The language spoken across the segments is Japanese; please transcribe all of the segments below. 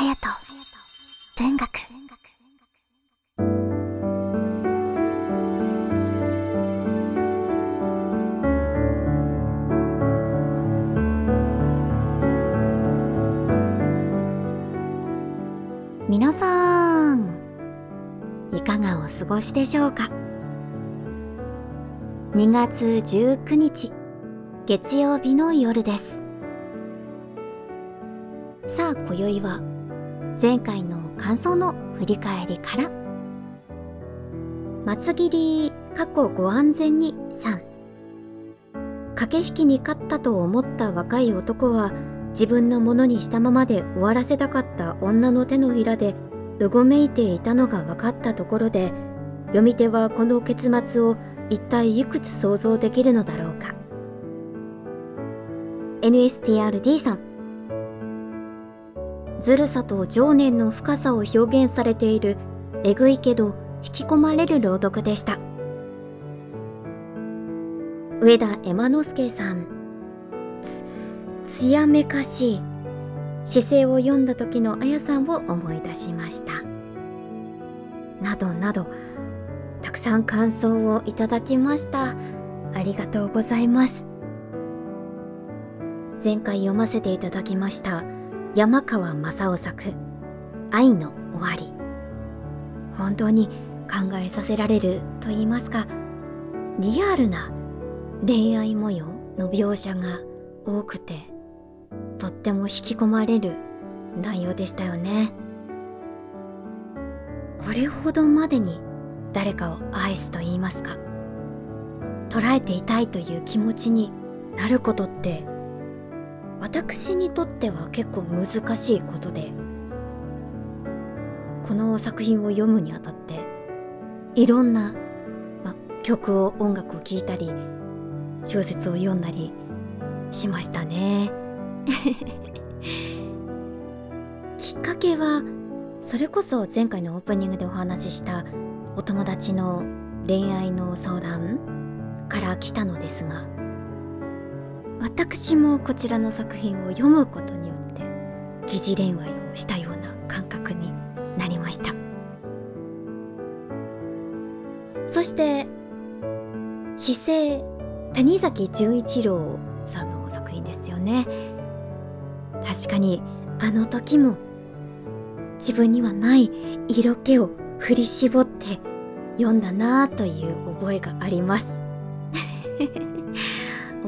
隼人文学。皆さんいかがお過ごしでしょうか？2月19日月曜日の夜です。さあ今宵は前回の感想の振り返りから。松切り過去ご安全に3駆け引きに勝ったと思った若い男は自分のものにしたままで終わらせたかった女の手のひらでうごめいていたのが分かったところで読み手はこの結末を一体いくつ想像できるのだろうか。NSTRD さん。ずるさと情念の深さを表現されているえぐいけど引き込まれる朗読でした。上田エマ之助さん。つ艶めかしい。姿勢を読んだ時のあやさんを思い出しました。などなどたくさん感想をいただきました。ありがとうございます。前回読ませていただきました山川正夫作「愛の終わり」本当に考えさせられると言いますかリアルな恋愛模様の描写が多くてとっても引き込まれる内容でしたよね。これほどまでに誰かを愛すと言いますか捉えていたいという気持ちになることって私にとっては結構難しいことでこの作品を読むにあたっていろんな、ま、曲を音楽を聴いたり小説を読んだりしましたね。きっかけはそれこそ前回のオープニングでお話ししたお友達の恋愛の相談から来たのですが私もこちらの作品を読むことによって疑似恋愛をしたような感覚になりました。そして姿勢谷崎潤一郎さんの作品ですよね。確かにあの時も自分にはない色気を振り絞って読んだなぁという覚えがあります。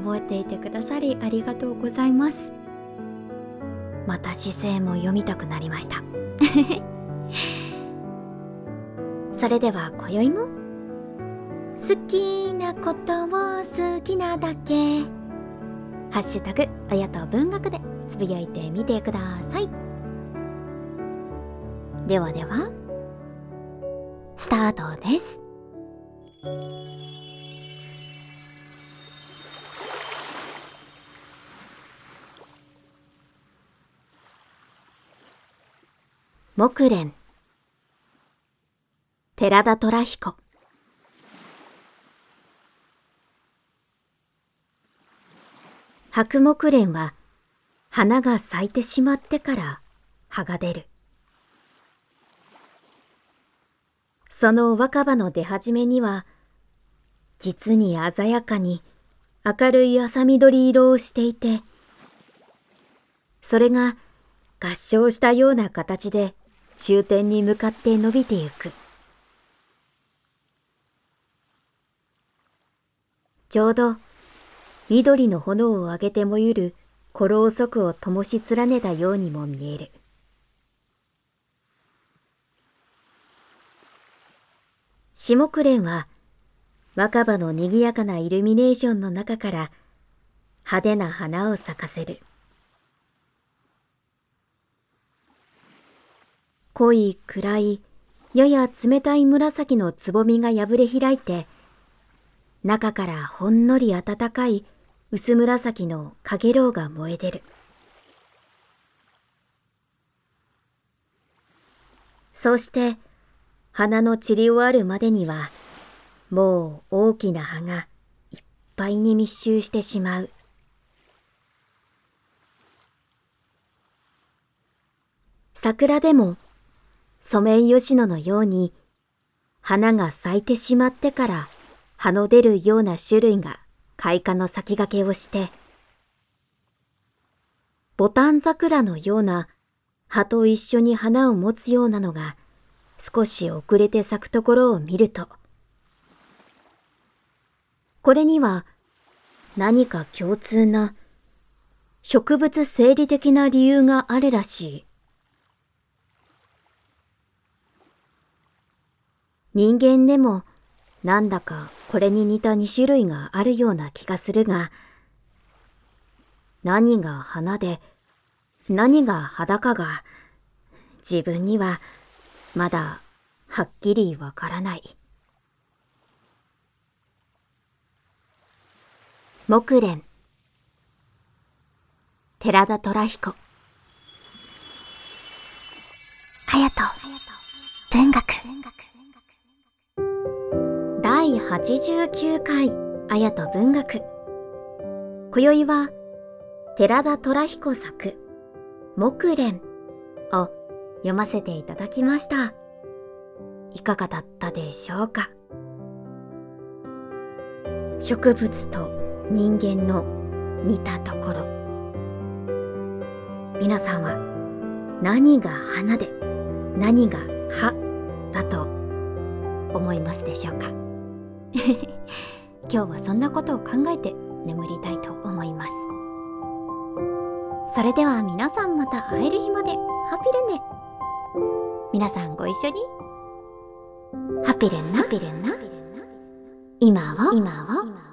覚えていてくださりありがとうございます。また姿勢も読みたくなりました。それでは今宵も好きなことを好きなだけ。ハッシュタグ親と文学でつぶやいてみてください。ではではスタートです。木蓮。寺田虎彦。白木蓮は花が咲いてしまってから葉が出る。その若葉の出始めには実に鮮やかに明るい浅緑色をしていてそれが合唱したような形で終点に向かって伸びてゆく。ちょうど緑の炎を上げてもゆる古老足を灯し連ねたようにも見える。下暮蓮は若葉の賑やかなイルミネーションの中から派手な花を咲かせる。濃い暗いやや冷たい紫のつぼみが破れ開いて中からほんのり暖かい薄紫のかげろうが燃え出る。そうして花の散り終わるまでにはもう大きな葉がいっぱいに密集してしまう。桜でもソメイヨシノのように花が咲いてしまってから葉の出るような種類が開花の先駆けをして、ボタン桜のような葉と一緒に花を持つようなのが少し遅れて咲くところを見ると、これには何か共通な植物生理的な理由があるらしい。人間でもなんだかこれに似た2種類があるような気がするが、何が花で何が裸が自分にはまだはっきりわからない。木蓮。寺田虎彦。隼人。文学。第89回綾と文学。今宵は寺田虎彦作木蓮を読ませていただきました。いかがだったでしょうか？植物と人間の似たところ。皆さんは何が花で何が葉だと思いますでしょうか？今日はそんなことを考えて眠りたいと思います。それでは皆さんまた会える日までハピルネ皆さんご一緒に。ハピルンなハピルンな今は今は